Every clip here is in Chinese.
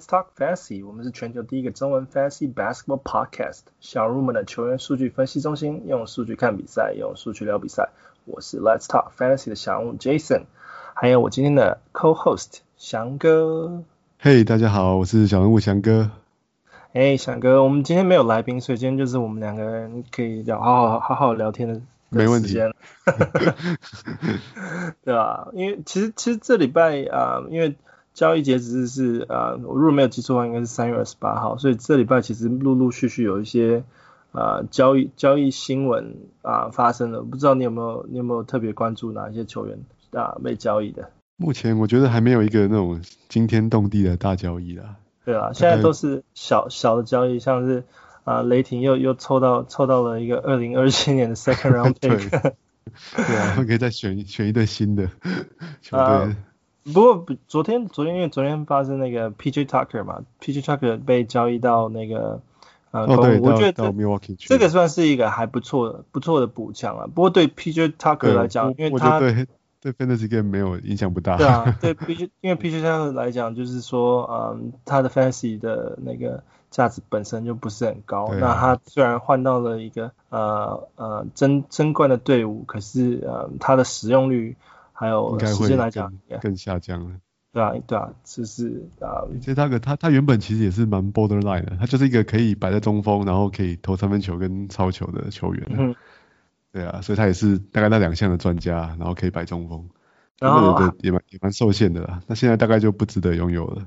Let's talk fantasy. 我们是全球第一个中文 fantasy basketball podcast，小入门的球员数据分析中心，用数据看比赛，用数据聊比赛。我是 Let's Talk Fantasy 的小人物 Jason，还有我今天的 co-host 翔哥。Hey，大家好，我是小人物翔哥。哎，翔哥，我们今天没有来宾，所以今天就是我们两个人可以聊，好好好好聊天的。没问题，对吧？因为其实其实这礼拜啊、呃，因为交易截止日是啊、呃，我如果没有记错的话，应该是三月二十八号，所以这礼拜其实陆陆续续有一些啊、呃、交易交易新闻啊、呃、发生了，不知道你有没有你有没有特别关注哪一些球员啊被交易的？目前我觉得还没有一个那种惊天动地的大交易啦。对啊，现在都是小小的交易，像是。啊，雷霆又又抽到抽到了一个二零二七年的 second round pick，对啊，可以再选选一队新的 球队。Uh, 不过昨天昨天因为昨天发生那个 PJ Tucker 嘛，PJ Tucker 被交易到那个呃，哦对，我觉得到 Milwaukee 这个算是一个还不错的不错的补强啊。不过对 PJ Tucker 来讲，因为他对对 Fantasy Game 没有影响不大。对啊，对 PJ 因为 PJ Tucker 来讲，就是说嗯，他的 Fantasy 的那个。价值本身就不是很高，啊、那他虽然换到了一个呃呃争争冠的队伍，可是呃他的使用率还有时间来讲更，更下降了。对啊对啊，就是啊，其实他个他他原本其实也是蛮 borderline 的，他就是一个可以摆在中锋，然后可以投三分球跟超球的球员。嗯，对啊，所以他也是大概那两项的专家，然后可以摆中锋，然后也蛮也蛮受限的啦。那现在大概就不值得拥有了。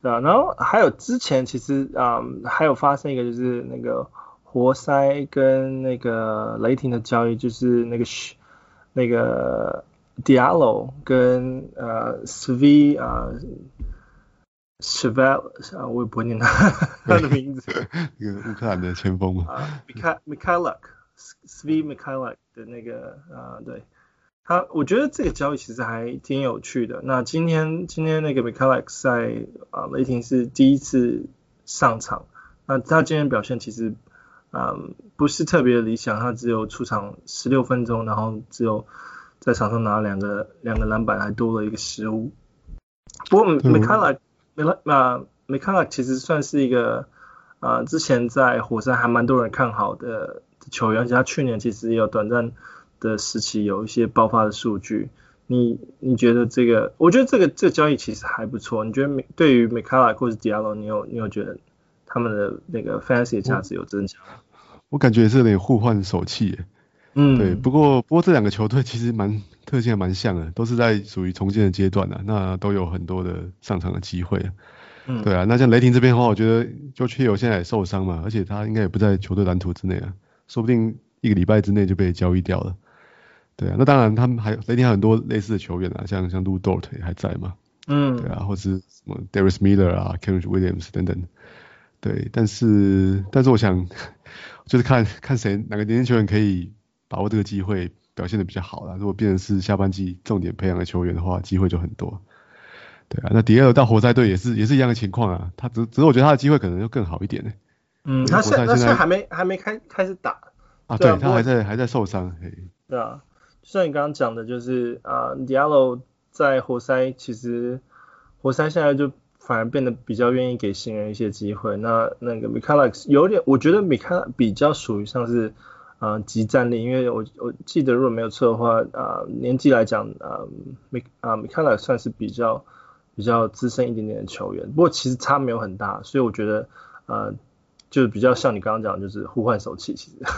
对啊，然后还有之前其实啊、嗯，还有发生一个就是那个活塞跟那个雷霆的交易，就是那个那个 Diallo 跟呃 Svi 啊 Chevelle 啊，我也不会念他他的名字，一个乌克兰的前锋嘛，啊 Mykhailiuk Svi Mykhailiuk 的那个啊对。他我觉得这个交易其实还挺有趣的。那今天今天那个 Mykhailiuk 在啊雷霆是第一次上场，那他今天表现其实嗯不是特别理想，他只有出场十六分钟，然后只有在场上拿两个两个篮板，还多了一个失误。不过 Mykhailiuk 啊 Mykhailiuk 其实算是一个啊之前在火山还蛮多人看好的球员，而且他去年其实也有短暂。的时期有一些爆发的数据，你你觉得这个？我觉得这个这个交易其实还不错。你觉得对于 Mykhailiuk 或者 Diallo，你有你有觉得他们的那个 fantasy 价值有增强？我感觉也是有点互换手气耶。嗯，对。不过不过这两个球队其实蛮特性还蛮像的，都是在属于重建的阶段啊，那都有很多的上场的机会。嗯，对啊。那像雷霆这边的话，我觉得 George Hill 现在也受伤嘛，而且他应该也不在球队蓝图之内啊，说不定一个礼拜之内就被交易掉了。对啊，那当然他们还有雷霆还有很多类似的球员啊，像像 Lu Dort 也还在嘛，嗯，对啊，或是什么 Darius Miller 啊，Kenrich Williams 等等，对，但是但是我想 就是看看谁哪个年轻球员可以把握这个机会表现的比较好啦。如果变成是下半季重点培养的球员的话，机会就很多。对啊，那 Diallo 到活塞队也是也是一样的情况啊，他只只是我觉得他的机会可能就更好一点呢。嗯，他现在他现在还没还没开开始打啊，对，他还在还在受伤，对啊。就像你刚刚讲的，就是啊，Diallo 在活塞，其实活塞现在就反而变得比较愿意给新人一些机会。那那个 Mykhailiuk 有点，我觉得 Mykhailiuk 比较属于像是啊集战力，因为我我记得如果没有错的话，啊年纪来讲啊 Mik 啊 Mykhailiuk 算是比较比较资深一点点的球员，不过其实差没有很大，所以我觉得啊就比较像你刚刚讲，就是互换手气，其实。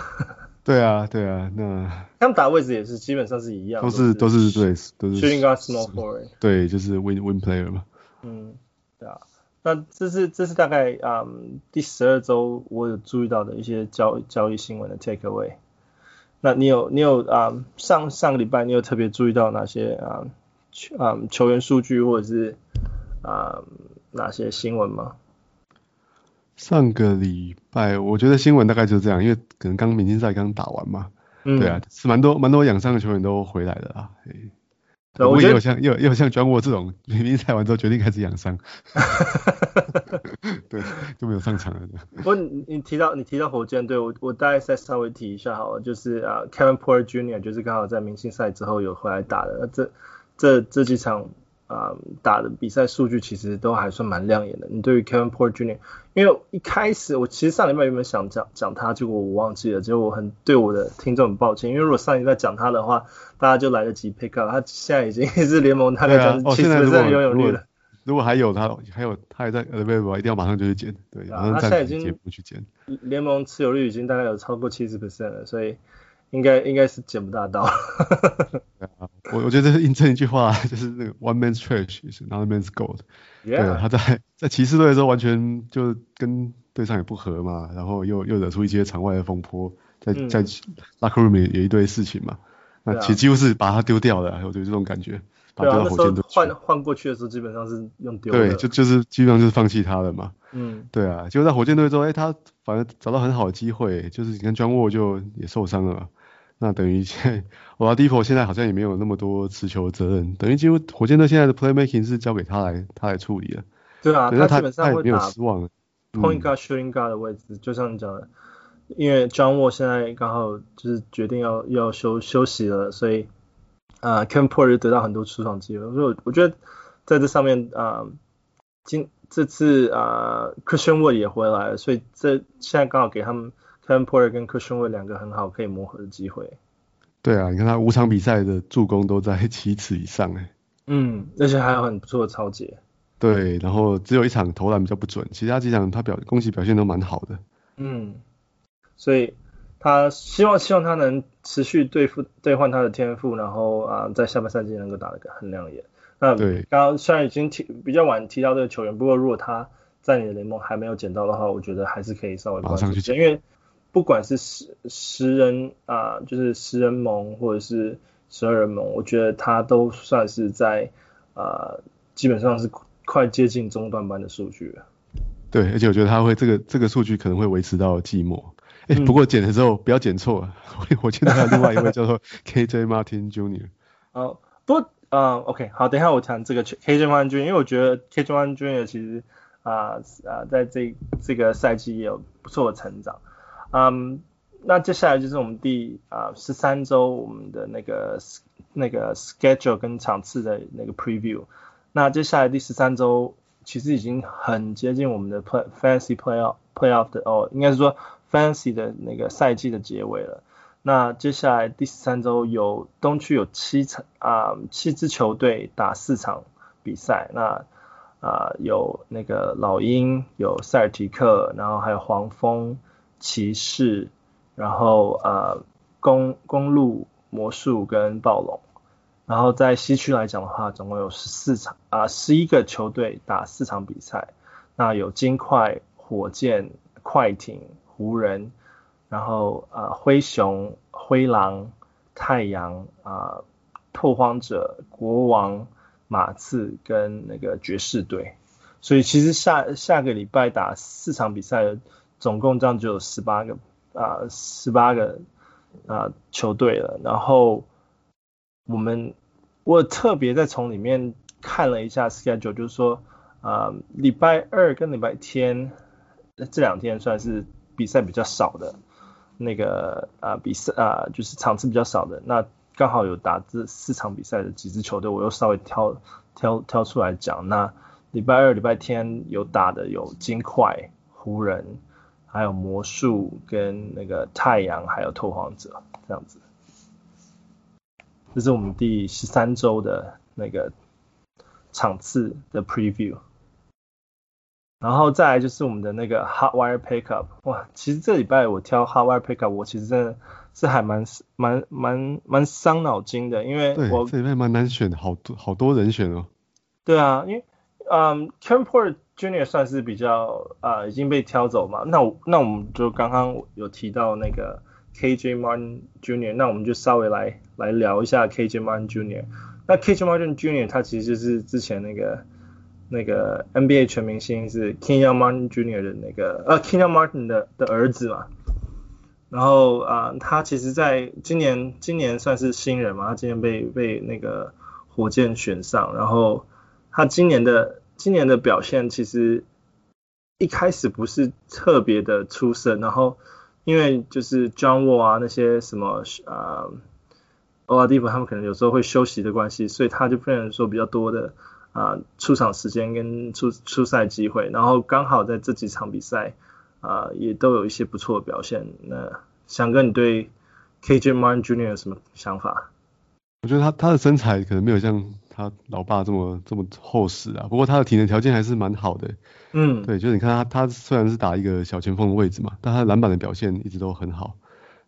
对啊，对啊，那他们打位置也是基本上是一样，都是都是对，都是 shooting guard small forward，对，就是 win win player 嘛。嗯，对啊，那这是这是大概嗯第十二周我有注意到的一些交交易新闻的 take away。那你有你有啊、嗯、上上个礼拜你有特别注意到哪些啊球啊球员数据或者是啊哪些新闻吗？上个礼拜，我觉得新闻大概就是这样，因为可能刚明星赛刚打完嘛，嗯、对啊，是蛮多蛮多养伤的球员都回来了啊。对，我也有像也有也有像 John Wall 这种明明赛完之后决定开始养伤，对，就没有上场了。不过你你提到你提到火箭队，我我大概再稍微提一下好了，就是啊 Kevin Porter Jr. 就是刚好在明星赛之后有回来打的，那这这这几场啊、呃、打的比赛数据其实都还算蛮亮眼的。你对于 Kevin Porter Jr.，因为一开始我其实上礼拜原本想讲讲他，结果我忘记了，结果我很对我的听众很抱歉，因为如果上礼拜讲他的话，大家就来得及 pick up。他现在已经 是联盟大概七十分的拥有率了。如果还有他，还有他还在 available，一定要马上就去捡。对，啊，他现在已经不去捡。联盟持有率已经大概有超过七十 percent 了，所以应该应该是捡不大到。我我觉得这是印证一句话，就是那个 one man's trash is another man's gold。对，他在在骑士队的时候完全就跟队上也不合嘛，然后又又惹出一些场外的风波，在在 locker room 也有一堆事情嘛，那其实几乎是把他丢掉了，我觉得这种感觉。对啊，那时候换换过去的时候，基本上是用丢。对，就就是基本上就是放弃他了嘛。嗯，对啊，结果在火箭队之后，哎、欸，他反而找到很好的机会，就是你看 John Wall 就也受伤了嘛，那等于现在 Oladipo 现在好像也没有那么多持球责任，等于几乎火箭队现在的 playmaking 是交给他来他来处理了。对啊，他基本上会打 point guard shooting guard 的位置，嗯、就像你讲的，因为 John Wall 现在刚好就是决定要要休休息了，所以。啊、uh,，Kevin Porter 得到很多出场机会，所以我觉得在这上面啊，今、uh, 这次啊、uh,，Christian Wood 也回来了，所以这现在刚好给他们 Porter 跟 Christian Wood 两个很好可以磨合的机会。对啊，你看他五场比赛的助攻都在七次以上哎。嗯，而且还有很不错的抄截。对，然后只有一场投篮比较不准，其他几场他表攻击表现都蛮好的。嗯，所以。他希望希望他能持续对付兑换他的天赋，然后啊在下半赛季能够打得很亮眼。那对刚刚虽然已经提比较晚提到这个球员，不过如果他在你的联盟还没有捡到的话，我觉得还是可以稍微关注一下，因为不管是十十人啊，就是十人盟或者是十二人盟，我觉得他都算是在呃基本上是快接近中段班的数据了。对，而且我觉得他会这个这个数据可能会维持到季末。哎、欸，不过剪的时候不要剪错啊！我记得还有另外一位叫做 KJ Martin Junior 哦，不，嗯，OK，好，等一下我谈这个 KJ Martin Jr.，因为我觉得 KJ Martin Junior 其实啊啊、呃呃，在这这个赛季也有不错的成长。嗯，那接下来就是我们第啊十三周我们的那个那个 schedule 跟场次的那个 preview。那接下来第十三周其实已经很接近我们的 play Fancy playoff playoff 的哦，应该是说。Fancy 的那个赛季的结尾了，那接下来第十三周有东区有七场啊、七支球队打四场比赛，那啊、有那个老鹰，有塞尔提克，然后还有黄蜂、骑士，然后呃公公路、魔术跟暴龙，然后在西区来讲的话，总共有十四场啊十一个球队打四场比赛，那有金块、火箭、快艇。湖人，然后啊、呃，灰熊、灰狼、太阳啊、拓荒者、国王、马刺跟那个爵士队，所以其实下下个礼拜打四场比赛，总共这样就有十八个啊，十、呃、八个啊、球队了。然后我们我特别在从里面看了一下 schedule，就是说啊、礼拜二跟礼拜天这两天算是。比赛比较少的，那个啊比赛啊就是场次比较少的，那刚好有打这四场比赛的几支球队，我又稍微挑挑挑出来讲。那礼拜二、礼拜天有打的有金块、湖人，还有魔术跟那个太阳，还有拓荒者这样子。这是我们第十三周的那个场次的 preview。然后再来就是我们的那个 Hot Wire Pickup，哇，其实这礼拜我挑 Hot Wire Pickup，我其实真的是还蛮蛮蛮蛮伤脑筋的，因为我这礼拜蛮难选，好多好多人选哦。对啊，因为嗯 Kevin Porter Junior 算是比较啊、已经被挑走嘛，那我那我们就刚刚有提到那个 KJ Martin Junior，那我们就稍微来来聊一下 KJ Martin Junior 那 KJ Martin Junior 他其实就是之前那个。那个 NBA 全明星是 Kenyon Martin Junior 的那个呃 Kenyon Martin 的的儿子嘛，然后啊、他其实在今年今年算是新人嘛，他今年被被那个火箭选上，然后他今年的今年的表现其实一开始不是特别的出色，然后因为就是 John Wall 啊那些什么啊 Oladipo 他们可能有时候会休息的关系，所以他就变成说比较多的。啊出场时间跟出出赛机会，然后刚好在这几场比赛啊也都有一些不错的表现。那翔哥，你对 KJ Martin Jr. 有什么想法？我觉得他他的身材可能没有像他老爸这么这么厚实啊，不过他的体能条件还是蛮好的。嗯，对，就是你看他他虽然是打一个小前锋的位置嘛，但他篮板的表现一直都很好。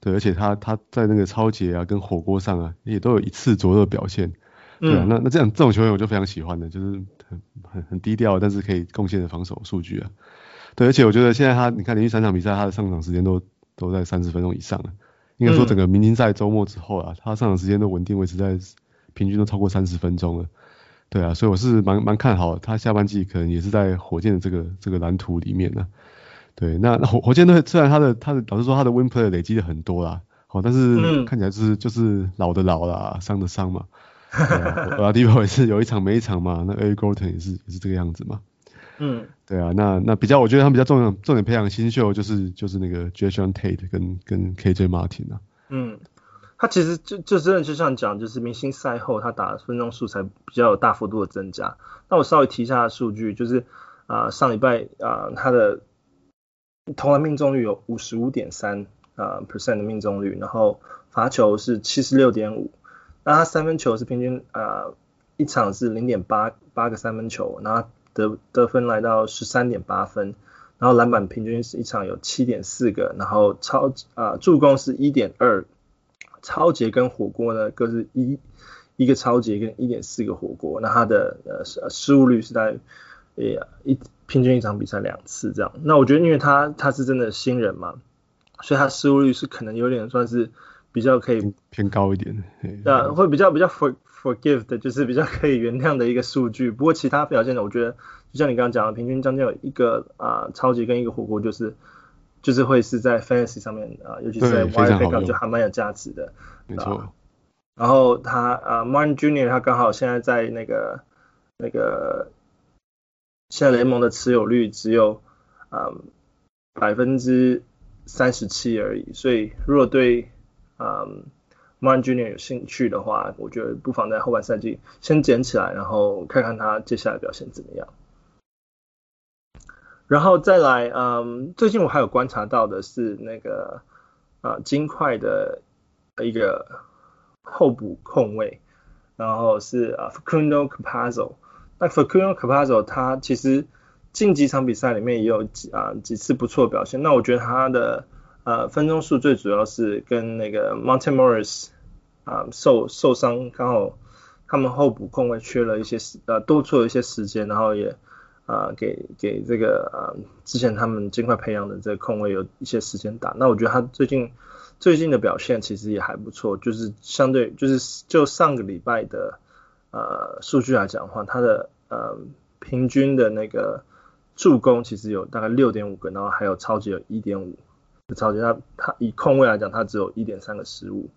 对，而且他他在那个抄截啊跟火锅上啊也都有一次左右的表现。对啊，嗯、那那这样这种球员我就非常喜欢的，就是很很很低调，但是可以贡献的防守数据啊。对，而且我觉得现在他你看连续三场比赛他的上场时间都都在三十分钟以上了。应该说整个明星赛周末之后啊，他上场时间都稳定维持在平均都超过三十分钟了。对啊，所以我是蛮蛮看好他下半季可能也是在火箭的这个这个蓝图里面呢。对，那那火火箭队虽然他的他的老实说他的 win play 累积的很多啦，好，但是看起来就是就是老的老啦，伤的伤嘛。Oladipo 也是有一场没一场嘛，那 Eric Gordon 也是也是这个样子嘛。嗯，对啊，那那比较，我觉得他们比较重点重点培养新秀，就是就是那个 Jae'Sean Tate 跟跟 KJ Martin 啊。嗯，他其实就就真的就像讲，就是明星赛后他打的分钟数才比较有大幅度的增加。那我稍微提一下数据，就是啊、上礼拜啊、他的投篮命中率有五十五点三啊 percent 的命中率，然后罚球是七十六点五，那他三分球是平均啊、一场是零点八八个三分球，然后。得得分来到十三点八分，然后篮板平均是一场有七点四个，然后超啊、助攻是一点二，抄截跟火锅呢各是一一个超级跟一点四个火锅，那它的呃失误率是在呃一平均一场比赛两次这样，那我觉得因为他他是真的新人嘛，所以他失误率是可能有点算是比较可以偏高一点，对啊，会比较比较 for forgive 的就是比较可以原谅的一个数据，不过其他表现呢，我觉得就像你刚刚讲的，平均将近有一个啊、呃、超级跟一个火锅，就是就是会是在 fantasy 上面啊、呃，尤其是在 wire pickup 就还蛮有价值的，没错、呃。然后他啊、呃、Martin Junior 他刚好现在在那个那个现在联盟的持有率只有啊百分之三十七而已，所以如果对啊。呃 Martin Junior 有兴趣的话，我觉得不妨在后半赛季先捡起来，然后看看他接下来表现怎么样。然后再来，嗯，最近我还有观察到的是那个啊，金块的一个候补控卫，然后是啊，Facundo Capazo。那 Facundo Capazo 他其实近几场比赛里面也有几啊几次不错的表现。那我觉得他的。呃，分钟数最主要是跟那个 Monte Morris 啊、受受伤，刚好他们候补控位缺了一些时呃多出了一些时间，然后也、呃、给给这个呃之前他们尽快培养的这个控位有一些时间打。那我觉得他最近最近的表现其实也还不错，就是相对就是就上个礼拜的呃数据来讲的话，他的呃平均的那个助攻其实有大概六点五个，然后还有超级有一点五。超级他他以控卫来讲，他只有一点三个失误。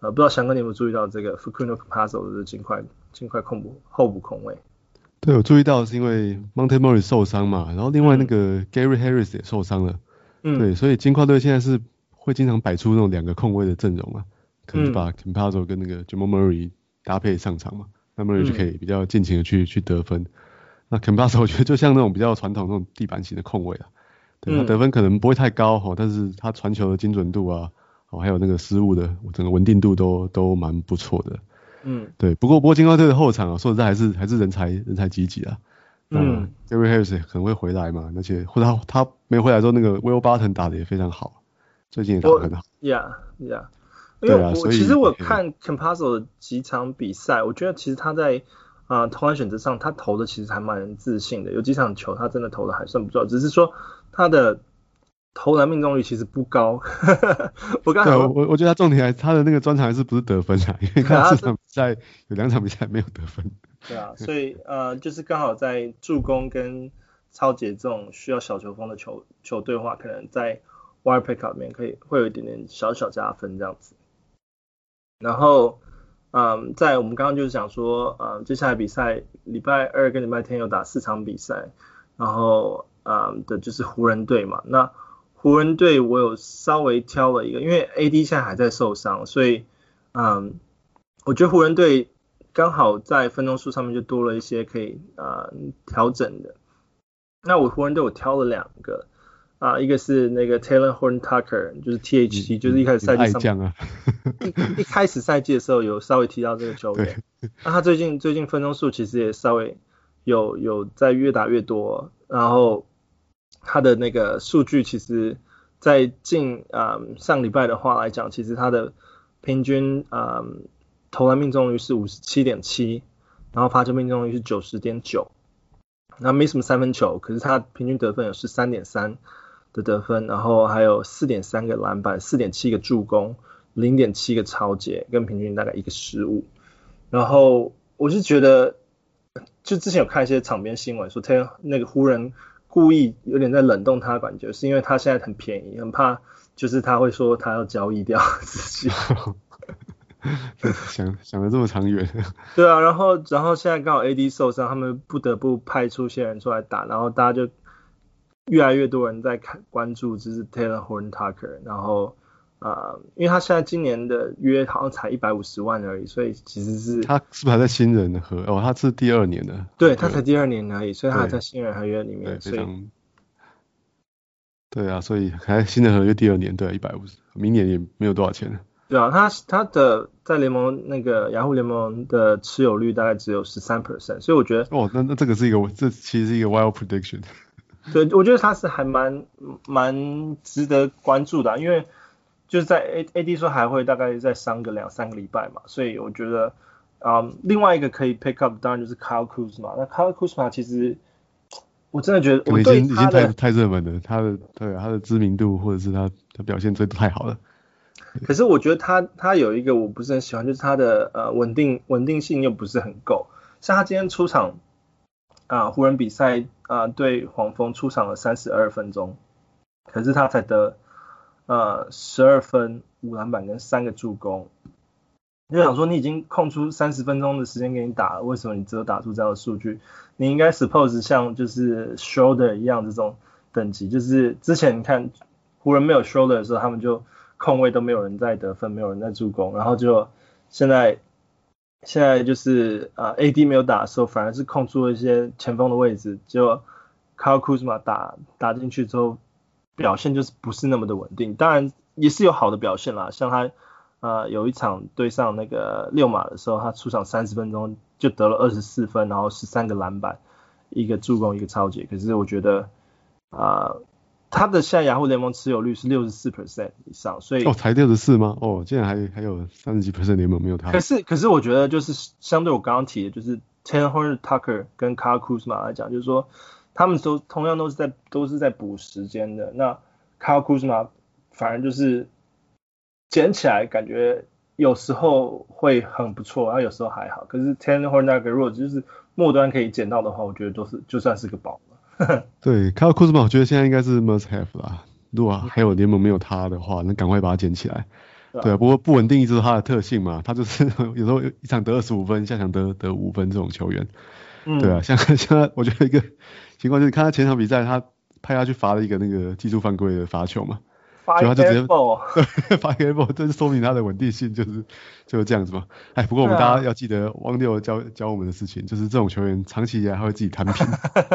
呃，不知道翔哥你有没有注意到这个 Facundo Campazzo 的金块金块控补后补控卫？对，我注意到是因为 Monte Morris 受伤嘛，然后另外那个 Gary Harris 也受伤了。嗯。对，所以金块队现在是会经常摆出那种两个控卫的阵容啊，可能就把 Campazzo 跟那个 Jamal Murray 搭配上场嘛，那 Murray 就可以比较尽情的去去得分。那 Campazzo 我觉得就像那种比较传统那种地板型的控卫啊。对，他得分可能不会太高哈，但是他传球的精准度啊，哦，还有那个失误的整个稳定度都都蛮不错的。嗯，对，不过不过金块队的后场啊，说实在还是还是人才人才济济啊。嗯，Gary Harris 可能会回来嘛，而且或者他他没回来之后，那个 Will Barton 打的也非常好，最近也打得很好。Yeah, yeah。因为我其实我看 Campazzo 的几场比赛，我觉得其实他在啊投篮选择上，他投的其实还蛮自信的，有几场球他真的投的还算不错，只是说。他的投篮命中率其实不高，我刚才我我觉得他重点还他的那个专长还是不 是得分啊？因为他这场比赛有两场比赛没有得分。对啊，所以呃就是刚好在助攻跟抄截这种需要小球风的球球队的话，可能在 wire pickup 里面可以会有一点点小小加分这样子。然后嗯、呃，在我们刚刚就是想说，呃，接下来比赛礼拜二跟礼拜天有打四场比赛，然后。啊、嗯、的就是湖人队嘛，那湖人队我有稍微挑了一个，因为 AD 现在还在受伤，所以嗯，我觉得湖人队刚好在分钟数上面就多了一些可以啊调整的。那我湖人队我挑了两个啊，一个是那个 Taylor Horton-Tucker，就是 THT，就是一开始赛季上、啊、一一开始赛季的时候有稍微提到这个球员。那他最近最近分钟数其实也稍微有有在越打越多，然后他的那个数据其实，在近啊、上礼拜的话来讲，其实他的平均啊、投篮命中率是五十七点七，然后罚球命中率是九十点九。那没什么三分球，可是他平均得分有十三点三的得分，然后还有四点三个篮板，四点七个助攻，零点七个抄截，跟平均大概一个失误。然后我是觉得，就之前有看一些场边新闻说，他那个湖人故意有点在冷冻他的感觉，是因为他现在很便宜，很怕就是他会说他要交易掉自己。想想的这么长远，对啊，然后然后现在刚好 AD 受伤，他们不得不派出些人出来打，然后大家就越来越多人在看关注，就是 Taylor Horn Tucker，然后啊、呃，因为他现在今年的约好像才一百五十万而已，所以其实是他是不是还在新人合？哦，他是第二年的，对，他才第二年而已，所以他还在新人合约里面，所以对啊，所以还新人合约第二年，对，一百五十，明年也没有多少钱。对啊，他他的在联盟那个雅虎联盟的持有率大概只有十三 percent，所以我觉得哦，那那这个是一个这其实是一个 wild prediction。对，我觉得他是还蛮蛮值得关注的，因为就是在 A A D 说还会大概再伤个两三个礼拜嘛，所以我觉得啊、嗯，另外一个可以 pick up 当然就是 Kyle Kuzma，那 Kyle Kuzma 其实我真的觉得我已经已经太太热门了，他的对他的知名度或者是他他表现真的太好了。可是我觉得他他有一个我不是很喜欢，就是他的呃稳定稳定性又不是很够。像他今天出场啊、呃，湖人比赛啊、呃、对黄蜂出场了三十二分钟，可是他才得呃十二分、五篮板跟三个助攻。你就想说，你已经空出三十分钟的时间给你打了，为什么你只有打出这样的数据？你应该 suppose 像就是 shoulder 一样这种等级，就是之前你看湖人没有 shoulder 的时候，他们就。控位都没有人在得分，没有人在助攻，然后就现在现在就是啊、呃、AD 没有打的时候，反而是空出了一些前锋的位置，就 Kyle Kuzma 打打进去之后，表现就是不是那么的稳定。当然也是有好的表现啦，像他呃有一场对上那个六马的时候，他出场三十分钟就得了二十四分，然后十三个篮板，一个助攻，一个抄截。可是我觉得啊。呃他的现在雅虎联盟持有率是六十四 percent 以上，所以哦，才六十四吗？哦，竟然还还有三十几 percent 联盟没有他。可是可是我觉得就是相对我刚刚提的，就是 Talen Horton-Tucker 跟 Car Kuzma 来讲，就是说他们都同样都是在都是在补时间的。那 Kyle Kuzma 反而就是捡起来感觉有时候会很不错，然后有时候还好。可是 Talen Horton-Tucker 如果就是末端可以捡到的话，我觉得都是就算是个宝了。对，Kyle Kuzma 我觉得现在应该是 must have 啦。如果还有联盟没有他的话，那赶快把它捡起来。对啊，不过不稳定一直是他的特性嘛，他就是 有时候一场得二十五分，下场得得五分这种球员。对啊，像像我觉得一个情况就是，看他前场比赛，他派他去罚了一个那个技术犯规的罚球嘛。就他就直接 对发 airball，这是说明他的稳定性就是就是这样子嘛。哎，不过我们大家要记得汪六教教我们的事情，就是这种球员长期以来他会自己摊平，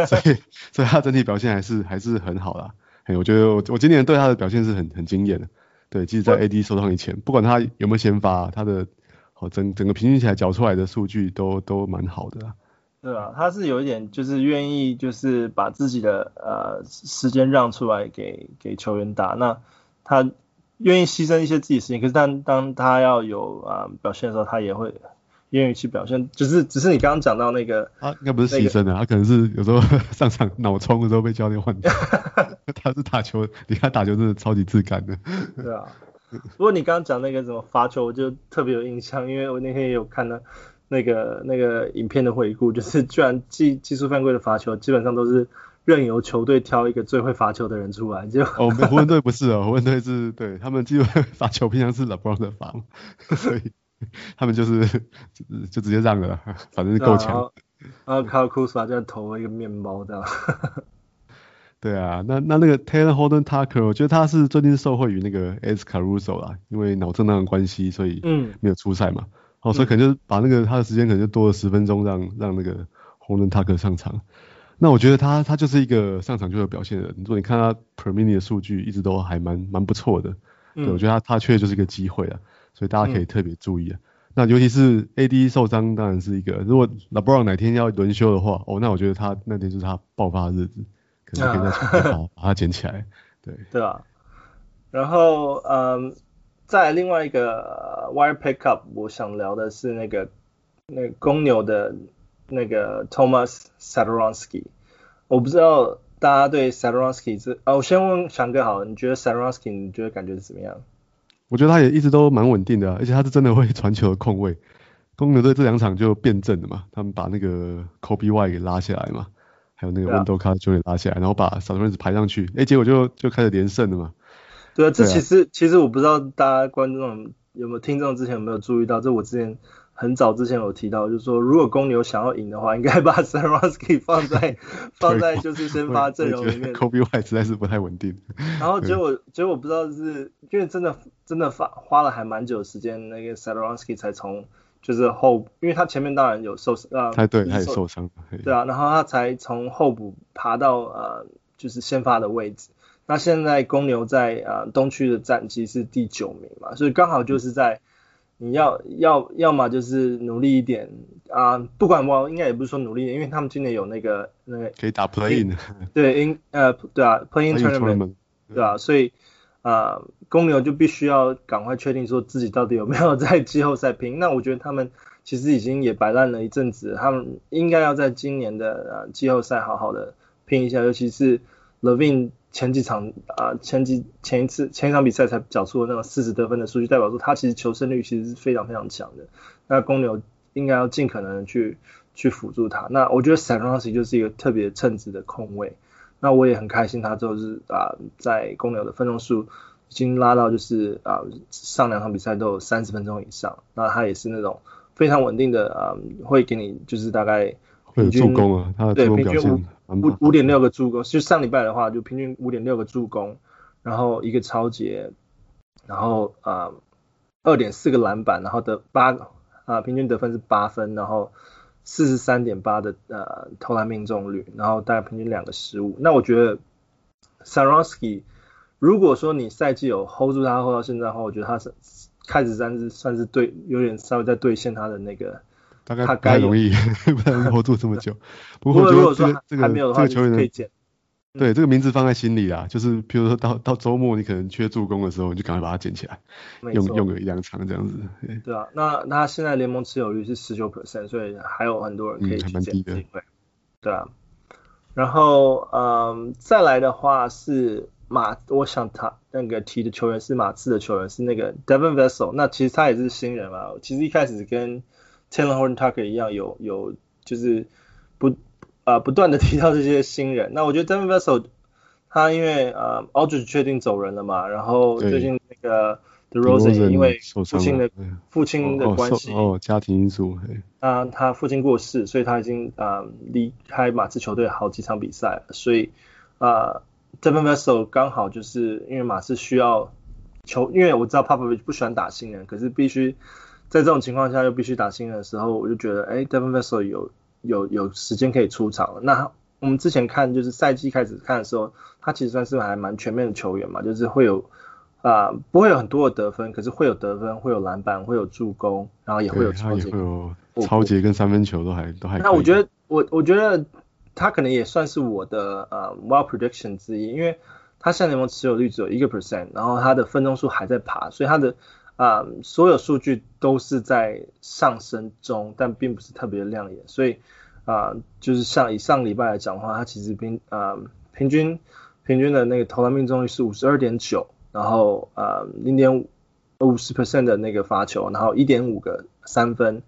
所以 所以他整体表现还是还是很好啦。哎，我觉得我我今年对他的表现是很很惊艳的。对，即使在 AD 受伤以前，不管他有没有先发，他的好整整个平均起来缴出来的数据都都蛮好的啦。对啊，他是有一点就是愿意就是把自己的呃时间让出来给给球员打那。他愿意牺牲一些自己的时间，可是当当他要有啊、呃、表现的时候，他也会愿意去表现。就是只是你刚刚讲到那个，他应该不是牺牲的，那个、他可能是有时候 上场脑冲的时候被教练换掉。他是打球，你看打球真的超级自感的。对啊，不过你刚刚讲那个什么罚球，我就特别有印象，因为我那天也有看到那个那个影片的回顾，就是居然技技术犯规的罚球基本上都是。任由球队挑一个最会罚球的人出来，就哦，湖人队不是哦，湖人队是对他们基本罚球平常是 LeBron 的罚，所以他们就是就就直接让了，反正是够强。然后 Kyle Kuzma 就投了一个面包这样。对啊，那那那个 Taylor Holden Tucker，我觉得他是最近受惠于那个 Alex Caruso 啦，因为脑震荡的关系，所以嗯没有出赛嘛。哦，所以可能就是把那个他的时间可能就多了十分钟，让让那个红人塔克上场。那我觉得他他就是一个上场就有表现的人。如果你看他 per minute 的数据，一直都还蛮蛮不错的。对，我觉得他他确实就是一个机会啊，所以大家可以特别注意啊。那尤其是 AD 受伤，当然是一个。如果 LeBron 哪天要轮休的话，哦，那我觉得他那天就是他爆发的日子，可能可以再把把他捡起来。对 对啊。然后嗯，在另外一个 Wire Pickup，我想聊的是那个那个公牛的那个 Thomas Satoransky。我不知道大家对 Satoransky 这啊，我先问翔哥好了，你觉得 Satoransky 你觉得感觉是怎么样？我觉得他也一直都蛮稳定的，啊，而且他是真的会传球的控卫。公牛队这两场就变阵了嘛，他们把那个 Kobe Y 给拉下来嘛，还有那个 Wendell Carter 就给拉下来，然后把 Satoransky 排上去，哎，结果就就开始连胜了嘛。对啊，这其实、啊、其实我不知道大家观众有没有听众之前有没有注意到，这我之前很早之前有提到，就是说如果公牛想要赢的话，应该 把 Satoransky 放在放在就是先发阵容里面。Coby White 实在是不太稳定。然后结果结果不知道是因为真的。真的花花了还蛮久的时间，那个 Satoransky 才从就是后，因为他前面当然有受伤，啊，对，他也受伤，对啊，然后他才从候补爬到呃就是先发的位置。那现在公牛在呃东区的战绩是第九名嘛，所以刚好就是在你要要要么就是努力一点啊，不管我应该也不是说努力一点，因为他们今年有那个那个可以打 Play In，对，In 呃对啊，Play In Tournament，对啊，所以。啊、呃，公牛就必须要赶快确定说自己到底有没有在季后赛拼。那我觉得他们其实已经也摆烂了一阵子，他们应该要在今年的呃季后赛好好的拼一下。尤其是 LaVine 前几场啊、呃，前几前一次前一场比赛才缴出了那种四十得分的数据，代表说他其实求胜率其实是非常非常强的。那公牛应该要尽可能去去辅助他。那我觉得 Satoransky 就是一个特别称职的控卫。那我也很开心，他就是啊，在公牛的分钟数已经拉到就是啊，上两场比赛都有三十分钟以上。那他也是那种非常稳定的啊，会给你就是大概平均助攻啊，他的助攻表现五五点六个助攻，就上礼拜的话就平均五点六个助攻，然后一个抄截，然后啊二点四个篮板，然后得八啊平均得分是八分，然后。四十三点八的呃投篮命中率，然后大概平均两个失误。那我觉得 Sarosky 如果说你赛季有 hold 住他 hold 到现在的话，我觉得他是开始算是算是对有点稍微在兑现他的那个，大概不太容易，不太容易 hold 住这么久。不过我觉得这个这个这个球员可以捡。对，这个名字放在心里啊，就是比如说到到周末你可能缺助攻的时候，你就赶快把它捡起来，用用个一两场这样子。对，对啊，那那现在联盟持有率是十九 percent，所以还有很多人可以去捡机会。对啊，然后嗯，再来的话是马，我想他那个提的球员是马刺的球员，是那个 Devin Vassell，那其实他也是新人嘛，其实一开始跟 Talen Horton-Tucker 一样，有有就是不。啊、呃，不断的提到这些新人，那我觉得 Devin Vassell 他因为呃 Aldridge 确定走人了嘛，然后最近那个 The Rose 也因为父亲的父亲的关系哦，哦，家庭因素，啊，他父亲过世，所以他已经啊离开马刺球队好几场比赛，所以啊 Devin Vassell 刚好就是因为马刺需要球，因为我知道 Popovich 不喜欢打新人，可是必须在这种情况下又必须打新人的时候，我就觉得哎 Devin Vassell 有。有有时间可以出场了。那我们之前看就是赛季开始看的时候，他其实算是还蛮全面的球员嘛，就是会有啊、呃、不会有很多的得分，可是会有得分，会有篮板，会有助攻，然后也会有超级，会有超级跟三分球都还都还。那我觉得我我觉得他可能也算是我的呃 wild prediction 之一，因为他现在联盟持有率只有一个 percent，然后他的分钟数还在爬，所以他的。啊、所有数据都是在上升中，但并不是特别亮眼，所以啊、就是像以上礼拜来讲的话，它其实平啊、平均平均的那个投篮命中率是五十二点九，然后啊零点五五十 percent 的那个罚球，然后一点五个三分，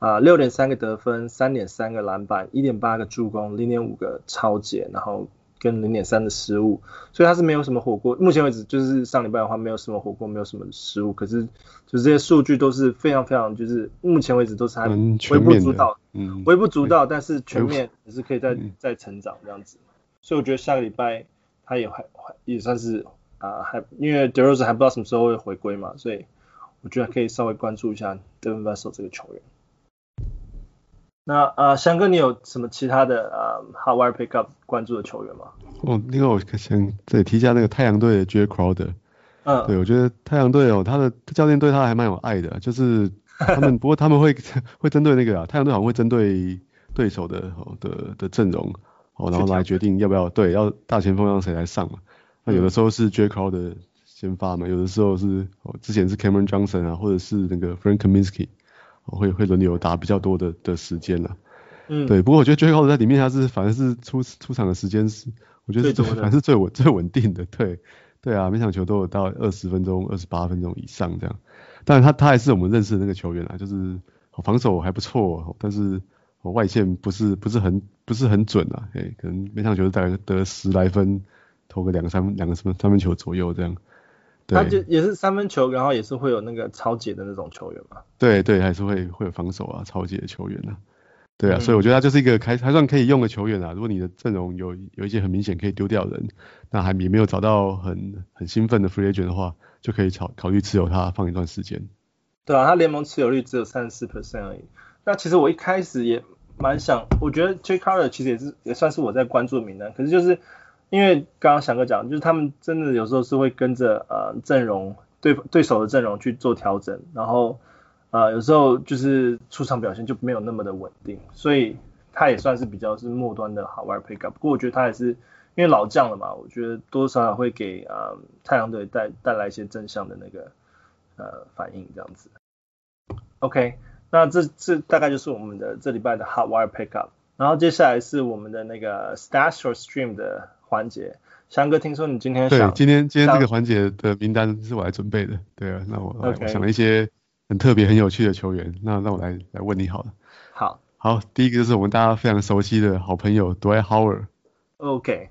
啊六点三个得分，三点三个篮板，一点八个助攻，零点五个超截，然后。跟零点三的失误，所以他是没有什么火锅。目前为止就是上礼拜的话，没有什么火锅，没有什么失误。可是就是这些数据都是非常非常，就是目前为止都是还微不足道，嗯，微不足道，但是全面也是可以再再成长这样子。所以我觉得下个礼拜他也还还也算是啊，还因为 DeRozan 还不知道什么时候会回归嘛，所以我觉得可以稍微关注一下 Devin Vassell 这个球员。那呃，翔哥，你有什么其他的呃 Hot Wire Pickup 关注的球员吗？哦，那个我想再提一下那个太阳队的 Jae Crowder。嗯，对，我觉得太阳队哦，他的教练对他还蛮有爱的，就是他们 不过他们会 会针对那个啊，太阳队好像会针对对手的哦的的阵容哦，然后来决定要不要对要大前锋让谁来上嘛。那有的时候是 Jae Crowder 先发嘛，有的时候是哦之前是 Cameron Johnson 啊，或者是那个 Frank Kaminsky。会会轮流打比较多的的时间了，嗯，对，不过我觉得 Jae Crowder 在里面他是反正是出出场的时间是，我觉得是最反正是最稳最稳定的，对，对啊，每场球都有到二十分钟、二十八分钟以上这样，当然他他还是我们认识的那个球员啊，就是防守还不错，但是外线不是不是很不是很准啊，哎，可能每场球大概得十来分，投个两个三两个什么三分球左右这样。对他就也是三分球，然后也是会有那个超解的那种球员嘛。对对，还是会会有防守啊、超解的球员啊。对啊，嗯、所以我觉得他就是一个还还算可以用的球员啊。如果你的阵容有有一些很明显可以丢掉人，那还也没有找到很很兴奋的 free agent 的话，就可以考考虑持有他放一段时间。对啊，他联盟持有率只有三十四 percent 而已。那其实我一开始也蛮想，我觉得 Jae Crowder 其实也是也算是我在关注的名单，可是就是。因为刚刚翔哥讲，就是他们真的有时候是会跟着呃阵容对对手的阵容去做调整，然后呃有时候就是出场表现就没有那么的稳定，所以他也算是比较是末端的 Hot Wire Pickup。不过我觉得他也是因为老将了嘛，我觉得多多少少会给呃太阳队带带来一些正向的那个呃反应这样子。OK，那这这大概就是我们的这礼拜的 Hot Wire Pickup，然后接下来是我们的那个 Stash or Stream 的。环节，翔哥，听说你今天想对，今天今天这个环节的名单是我来准备的，对啊，那我.我想了一些很特别很有趣的球员，那那我来来问你好了。好，好，第一个就是我们大家非常熟悉的好朋友 Dwight Howard。OK，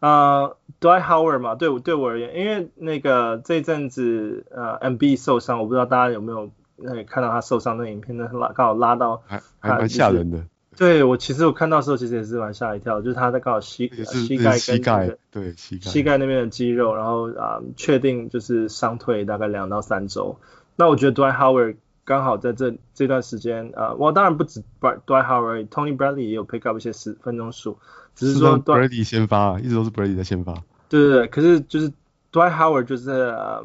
呃、uh,，Dwight Howard 嘛，对我对我而言，因为那个这阵子呃 Embiid 受伤，我不知道大家有没有那个看到他受伤的影片，那拉刚好拉到还还蛮吓人的。对，我其实我看到的时候其实也是蛮吓一跳，就是他在刚好膝膝盖跟膝盖对膝盖膝盖那边的肌肉，然后啊确定就是伤退大概两到三周。那我觉得 Dwight Howard 刚好在这这段时间啊，我当然不止 Dwight Howard，Tony Bradley 也有 pick up 一些十分钟数，只是说 Bradley 先发，一直都是 Bradley 在先发。对对对，可是就是 Dwight Howard 就是呃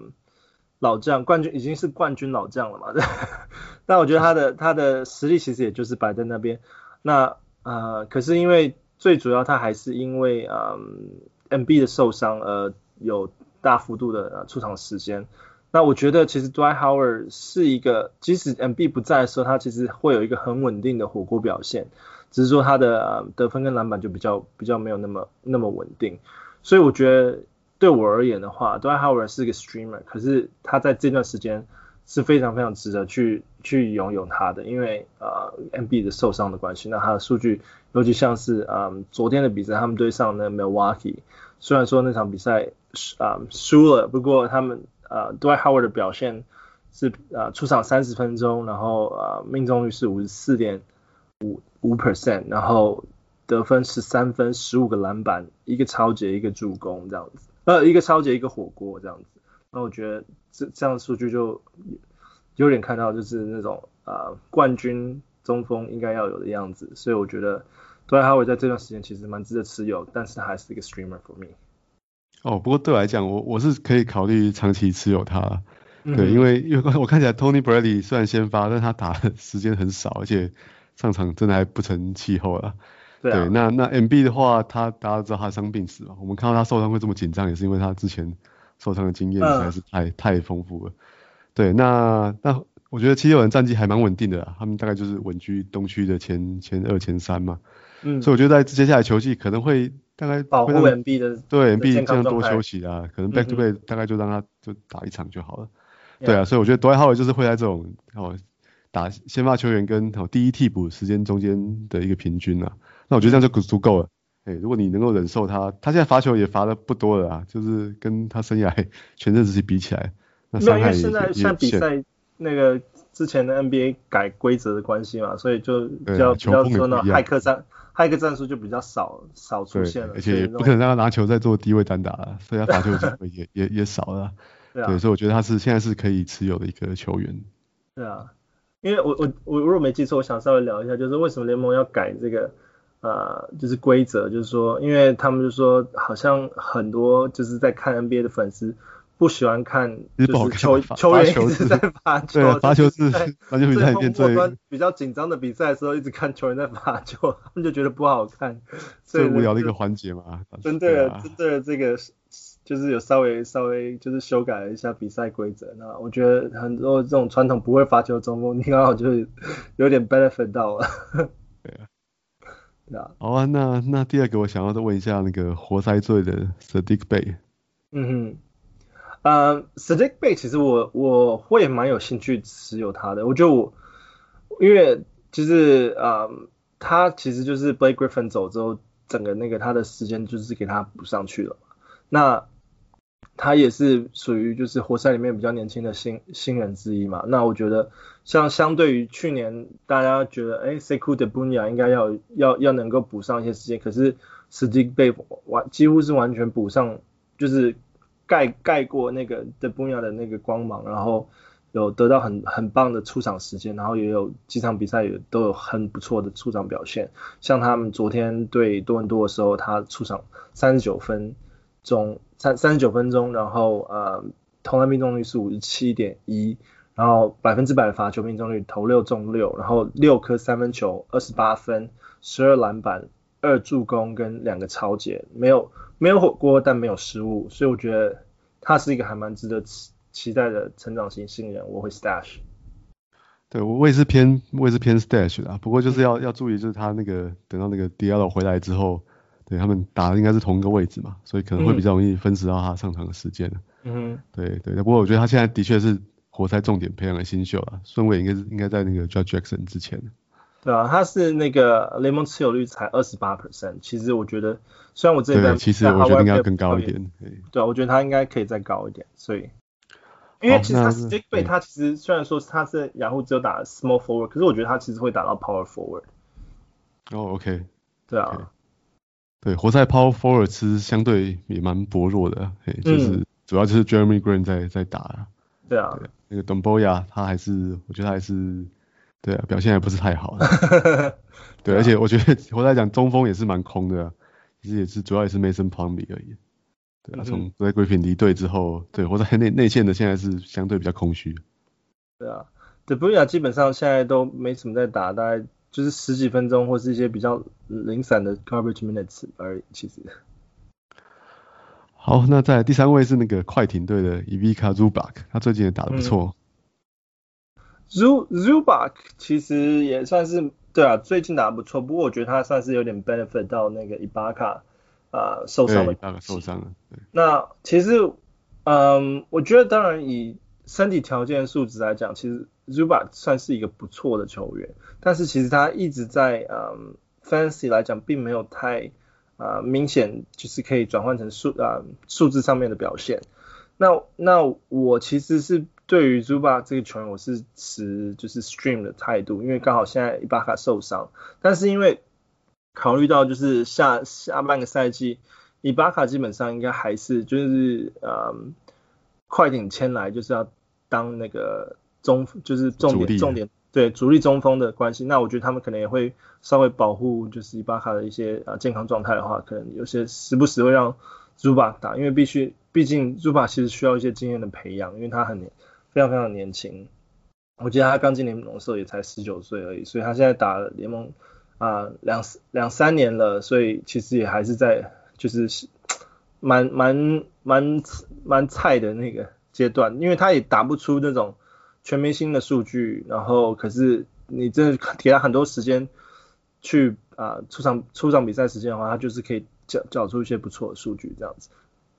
老将冠军已经是冠军老将了嘛，但我觉得他的他的实力其实也就是摆在那边。那呃，可是因为最主要他还是因为嗯，M B 的受伤而有大幅度的出场时间。那我觉得其实 Dwight Howard 是一个，即使 M B 不在的时候，他其实会有一个很稳定的火锅表现，只是说他的、呃、得分跟篮板就比较比较没有那么那么稳定。所以我觉得对我而言的话，Dwight Howard 是一个 streamer，可是他在这段时间。是非常非常值得去去拥有他的，因为呃，M B 的受伤的关系，那他的数据尤其像是嗯昨天的比赛，他们对上那 Milwaukee，虽然说那场比赛啊、呃、输了，不过他们呃 Dwight Howard 的表现是呃出场三十分钟，然后呃命中率是五十四点五五 percent，然后得分十三分，十五个篮板，一个超级，一个助攻这样子，呃一个超级，一个火锅这样子。那我觉得这这样的数据就有点看到就是那种啊、呃、冠军中锋应该要有的样子，所以我觉得 Dwight Howard 在这段时间其实蛮值得持有，但是还是一个 streamer for me。哦，不过对我来讲，我我是可以考虑长期持有他，嗯、对，因为因为我看起来 Tony Bradley 虽然先发，但他打的时间很少，而且上场真的还不成气候了。对，啊、对，那那 Embiid 的话，他大家都知道他伤病史嘛，我们看到他受伤会这么紧张，也是因为他之前。受伤的经验实在是太、uh, 太丰富了，对，那那我觉得七六人战绩还蛮稳定的啦，他们大概就是稳居东区的前前二前三嘛，嗯，所以我觉得在接下来球季可能会大概保护 Embiid 的对 Embiid 这样多休息啊，可能 back to back 大概就让他就打一场就好了，嗯、对啊，所以我觉得 Dwight Howard 就是会在这种哦打先发球员跟哦第一替补时间中间的一个平均啊，那我觉得这样就足够了。欸、如果你能够忍受他，他现在罚球也罚的不多了啊，就是跟他生涯 全盛时期比起来，那伤害也现在像比赛那个之前的 NBA 改规则的关系嘛，所以就比较、啊、比较说呢，骇客战骇客战术就比较少少出现了，而且不可能让他拿球在做低位单打了，所以他罚球机会也 也也少了。对，啊、对，所以我觉得他是现在是可以持有的一个球员。对啊，因为我我我如果没记错，我想稍微聊一下，就是为什么联盟要改这个呃，就是规则，就是说，因为他们就说好像很多就是在看 NBA 的粉丝。不喜欢看，就是球球员一直在罚 球，对，罚球是罚球比赛里面最比较紧张的比赛的时候，一直看球员在罚球，他们就觉得不好看，最无聊的一个环节嘛。针对了针对了这个，就是有稍微稍微就是修改了一下比赛规则。那我觉得很多这种传统不会罚球的中锋，你刚好就是有点 benefit 到了。好啊，那那第二个我想要再问一下那个活塞队的 Saddiq Bay。嗯哼。呃、uh,，Saddiq Bay 其实我我会蛮有兴趣持有他的，我觉得我因为其实呃，uh, 他其实就是 Blake Griffin 走之后，整个那个他的时间就是给他补上去了。那他也是属于就是活塞里面比较年轻的新新人之一嘛。那我觉得像相对于去年大家觉得哎，Sekou Doumbouya 应该要要要能够补上一些时间，可是实际被完几乎是完全补上，就是。盖盖过那个 Doumbouya 的那个光芒，然后有得到很很棒的出场时间，然后也有几场比赛也都有很不错的出场表现。像他们昨天对多伦多的时候，他出场三十九分钟，三三十九分钟，然后呃投篮命中率是五十七点一，然后百分之百的罚球命中率，投六中六，然后六颗三分球，二十八分，十二篮板，二助攻跟两个超截，没有。没有火锅，但没有失误，所以我觉得他是一个还蛮值得期期待的成长型新人，我会 stash。对，我也是偏我也是偏 stash 的，不过就是要要注意，就是他那个等到那个 Diallo 回来之后，对他们打的应该是同一个位置嘛，所以可能会比较容易分食到他上场的时间。嗯，对对，不过我觉得他现在的确是活塞重点培养的新秀啊，顺位应该是应该在那个 Jackson 之前。对啊，他是那个联盟持有率才二十八 percent，其实我觉得，虽然我这边其实我觉得应该更高一点。对啊，我觉得他应该可以再高一点，所以，因为其实他 Saddiq Bey 他其实虽然说他是雅虎只有打 small forward，可是我觉得他其实会打到 power forward。哦，OK。对啊。对，活塞 power forward 其实相对也蛮薄弱的，嘿就是主要就是 Jeremy Grant 在在打。对啊。那个 Doumbouya 他还是，我觉得他还是。对啊，表现还不是太好。对，而且我觉得我在讲中锋也是蛮空的啊，其实也是主要也是 Mason Plumlee 而已。对啊，从 Blake Griffin 离队之后，对，活在内内线的现在是相对比较空虚。对啊，Doumbouya 基本上现在都没什么在打，大概就是十几分钟或是一些比较零散的 garbage minutes 而已，其实。好，那在第三位是那个快艇队的 Ivica Zubac，他最近也打得不错。嗯 Zubac 其实也算是对啊，最近打得不错，不过我觉得他算是有点 benefit 到那个伊巴卡啊受伤了。受伤了。那其实，嗯，我觉得当然以身体条件素质来讲，其实 Zuba 算是一个不错的球员，但是其实他一直在嗯 fantasy 来讲，并没有太啊、明显，就是可以转换成数啊数字上面的表现。那那我其实是。对于 Zuba 这个球员，我是持就是 stream 的态度，因为刚好现在伊巴卡受伤，但是因为考虑到就是下下半个赛季，伊巴卡基本上应该还是就是嗯快艇签来就是要当那个中就是重点重点对主力中锋的关系，那我觉得他们可能也会稍微保护就是伊巴卡的一些啊健康状态的话，可能有些时不时会让 Zubac 打，因为必须毕竟 Zubac 其实需要一些经验的培养，因为他很。非常非常年轻，我记得他刚进联盟的时候也才十九岁而已，所以他现在打了联盟啊两两三年了，所以其实也还是在就是蛮蛮蛮蛮菜的那个阶段，因为他也打不出那种全明星的数据，然后可是你真的给他很多时间去啊出场出场比赛时间的话，他就是可以找找出一些不错的数据这样子。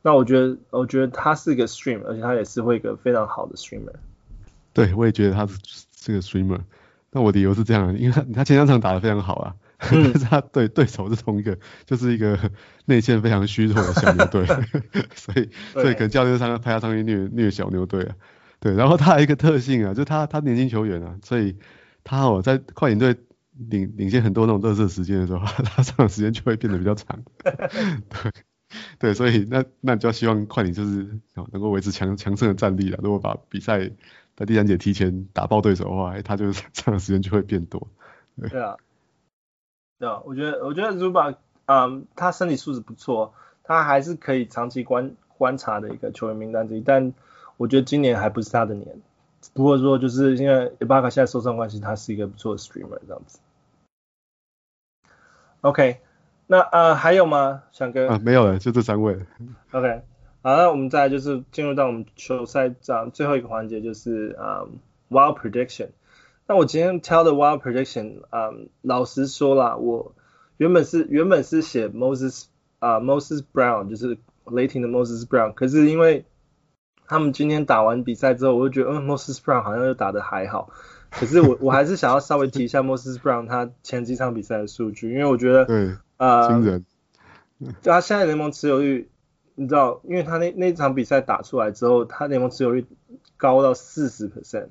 那我觉得，我觉得他是一个 stream，而且他也是会一个非常好的 streamer。对，我也觉得他是是个 streamer。那我的理由是这样，因为他他前两场打得非常好啊，嗯、但是他对对手是同一个，就是一个内线非常虚弱的小牛队，所以所以可能教练上派他上去虐虐小牛队啊。对，然后他还有一个特性啊，就他他年轻球员啊，所以他哦在快艇队领领先很多那种热身时间的时候，他上场时间就会变得比较长。对。对，所以那那就要希望快艇就是能够维持强强盛的战力了。如果把比赛在第三节提前打爆对手的话，他就是上的时间就会变多。对，啊，对啊，我觉得我觉得如果嗯，他身体素质不错，他还是可以长期观观察的一个球员名单之一。但我觉得今年还不是他的年。不过说就是因为伊巴卡现在受伤关系，他是一个不错的 streamer 这样子。OK。那呃还有吗，翔哥？啊，没有了，就这三位。OK，好，那我们再来就是进入到我们球赛这样最后一个环节，就是啊、um, Wild Prediction。那我今天挑的 Wild Prediction，啊、um,，老实说啦，我原本是原本是写 Moses 啊、uh, Moses Brown，就是雷霆的 Moses Brown，可是因为他们今天打完比赛之后，我就觉得嗯 Moses Brown 好像又打得还好，可是我 我还是想要稍微提一下 Moses Brown 他前几场比赛的数据，因为我觉得对。啊，惊人，他现在联盟持有率，你知道，因为他那那场比赛打出来之后，他联盟持有率高到四十 percent，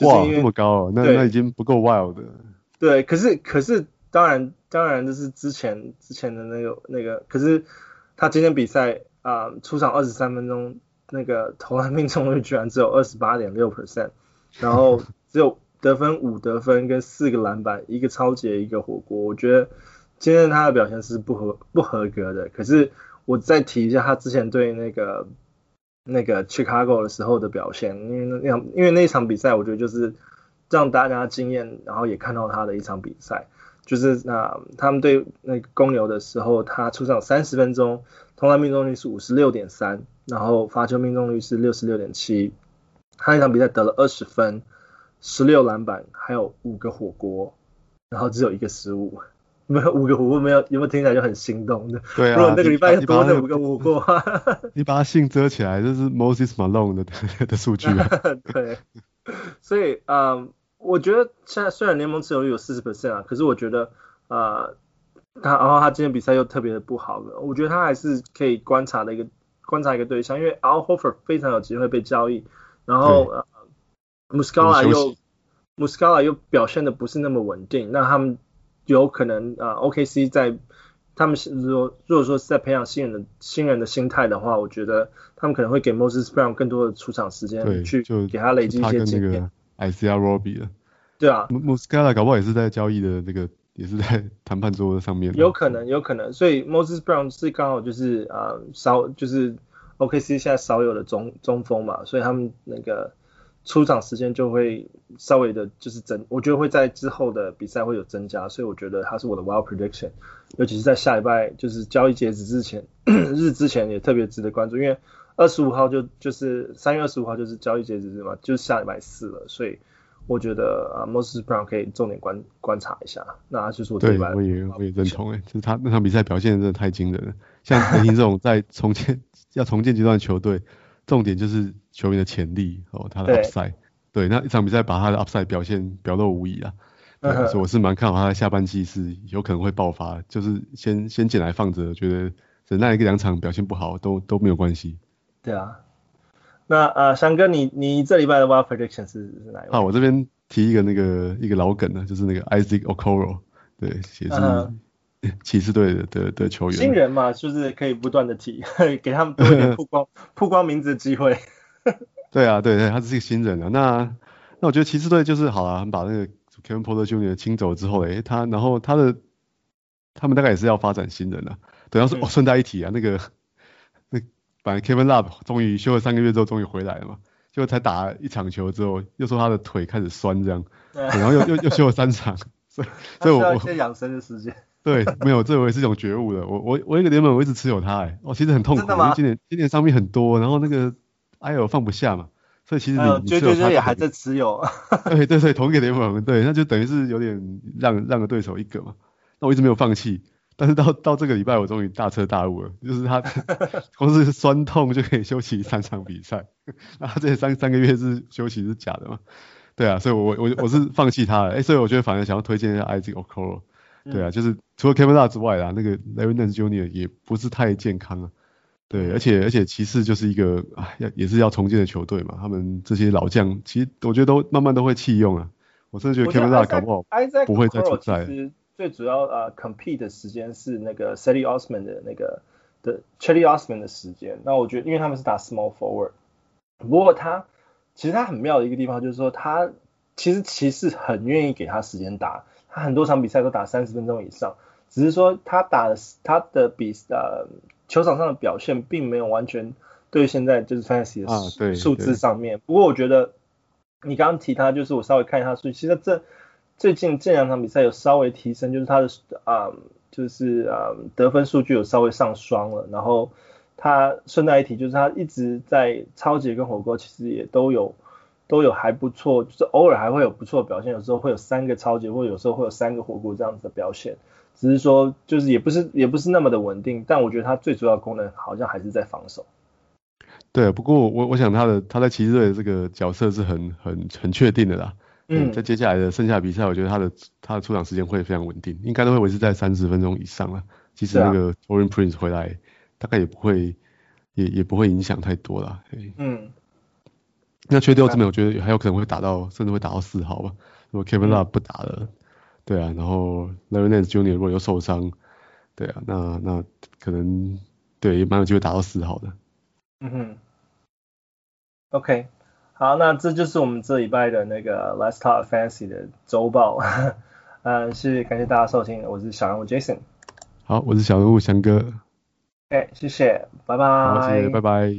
哇，这么高哦，那那已经不够 wild 的。对，可是可是当然当然这是之前之前的那个那个，可是他今天比赛啊、呃，出场二十三分钟，那个投篮命中率居然只有二十八点六 percent，然后只有得分五得分跟四个篮板，一个超级一个火锅，我觉得。今天他的表现是不合不合格的，可是我再提一下他之前对那个那个 Chicago 的时候的表现，因为那场因为那一场比赛我觉得就是让大家惊艳，然后也看到他的一场比赛，就是那他们对那个公牛的时候，他出场三十分钟，投篮命中率是五十六点三，然后罚球命中率是六十六点七，他那场比赛得了二十分，十六篮板，还有五个火锅，然后只有一个失误。没有五个火锅，没有有没有听起来就很心动的？对啊，如果那个礼拜多那五个火锅话，你把他姓遮起来，这是 Moses Malone 的 的数据啊。对，所以啊、呃，我觉得现在虽然联盟持有率有四十 percent 啊，可是我觉得啊、呃，他然后他今天比赛又特别的不好了，我觉得他还是可以观察的一个观察一个对象，因为 Al Horford 非常有机会被交易，然后呃 Muscala 又 Muscala 又表现的不是那么稳定，那他们。有可能啊，OKC 在他们是如果如果说是在培养新人的新人的心态的话，我觉得他们可能会给 Moses Brown 更多的出场时间，去给他累积一些经验。Isaiah Roby 了，对啊，Muscala 搞不好也是在交易的那个，也是在 谈判桌上面。有可能，有可能，所以 Moses Brown 是刚好就是啊少就是 OKC 现在少有的中中锋嘛，所以他们那个。出场时间就会稍微的，就是增，我觉得会在之后的比赛会有增加，所以我觉得他是我的 wild prediction，尤其是在下礼拜就是交易截止之前 日之前也特别值得关注，因为二十五号就就是三月二十五号就是交易截止日嘛，就是下礼拜四了，所以我觉得啊 Moses Brown 可以重点观观察一下，那就是我对，我也我也认同诶，就是他那场比赛表现真的太惊人了，像雷霆这种在重建 要重建阶段的球队。重点就是球员的潜力哦，他的 upside，对，对，那一场比赛把他的 upside 表现表露无遗啊，对，所以我是蛮看好他的下半季是有可能会爆发，就是先先捡来放着，觉得忍耐一个两场表现不好都都没有关系。对啊，那呃，翔哥你你这礼拜的 wild prediction 是是哪一个？啊，我这边提一个那个一个老梗呢，就是那个 Isaac Okoro，对，也是。Uh huh. 骑士队的的的球员，新人嘛，就是可以不断的提，给他们多一点曝光 曝光名字的机会。对啊，对对，他是一个新人啊。那那我觉得骑士队就是好了，把那个 Kevin Porter Jr. 清走之后，诶，他然后他的他们大概也是要发展新人啊。对，要是哦，顺带一提啊，那个那反正 Kevin Love 终于休了三个月之后终于回来了嘛，就才打一场球之后，又说他的腿开始酸这样，然后又又又休了三场，所以所以我我先养生的时间。对，没有，这我也是一种觉悟的。我我我一个联盟我一直持有他，哎，我其实很痛苦，因为今年今年伤病很多，然后那个艾尔放不下嘛，所以其实你你持有他也还在持有。对对对，同一个联盟，对，那就等于是有点让让个对手一个嘛。那我一直没有放弃，但是到到这个礼拜我终于大彻大悟了，就是他 光是酸痛就可以休息三场比赛，那他这三三个月是休息是假的嘛？对啊，所以我我我是放弃他了，哎，所以我觉得反而想要推荐一下 Isaac Okoro。对啊，就是除了 Kevin Love 之外啦，那个 Larry Nance Jr. 也不是太健康啊。对，而且而且骑士就是一个啊，要也是要重建的球队嘛。他们这些老将，其实我觉得都慢慢都会弃用啊。我甚至觉得 Kevin Love 搞不好不会再出赛。最主要啊，compete 的时间是那个 Cedi Osman 的那个的 Cedi Osman 的时间。那我觉得，因为他们是打 small forward，不过他其实他很妙的一个地方就是说，他其实骑士很愿意给他时间打，他很多场比赛都打三十分钟以上，只是说他打的他的比呃球场上的表现并没有完全对现在就是 fantasy 的数字上面。不过我觉得你刚刚提他，就是我稍微看一下数据，其实这最近这两场比赛有稍微提升，就是他的啊。就是呃得分数据有稍微上双了，然后他顺带一提，就是他一直在超级跟火锅其实也都有都有还不错，就是偶尔还会有不错表现，有时候会有三个超级，或者有时候会有三个火锅这样子的表现，只是说就是也不是也不是那么的稳定，但我觉得他最主要功能好像还是在防守。对，不过我我想他的他在骑士队的这个角色是很很很确定的啦。嗯，在接下来的剩下的比赛，我觉得他的他的出场时间会非常稳定，应该都会维持在三十分钟以上了。其实那个 Taurean Prince 回来，大概也不会也也不会影响太多了。嗯，那缺掉这边，我觉得还有可能会打到，甚至会打到四号吧。如果 Kevin Love 不打了，嗯、对啊，然后 Larry Nance Jr. 如果又受伤，对啊，那那可能对也蛮有机会打到四号的。嗯哼，OK。好，那这就是我们这礼拜的那个 Let's Talk Fantasy 的周报，嗯，是感谢大家收听，我是小人物 Jason，好，我是小人物翔哥，哎，谢谢，拜拜，好，谢谢，拜拜。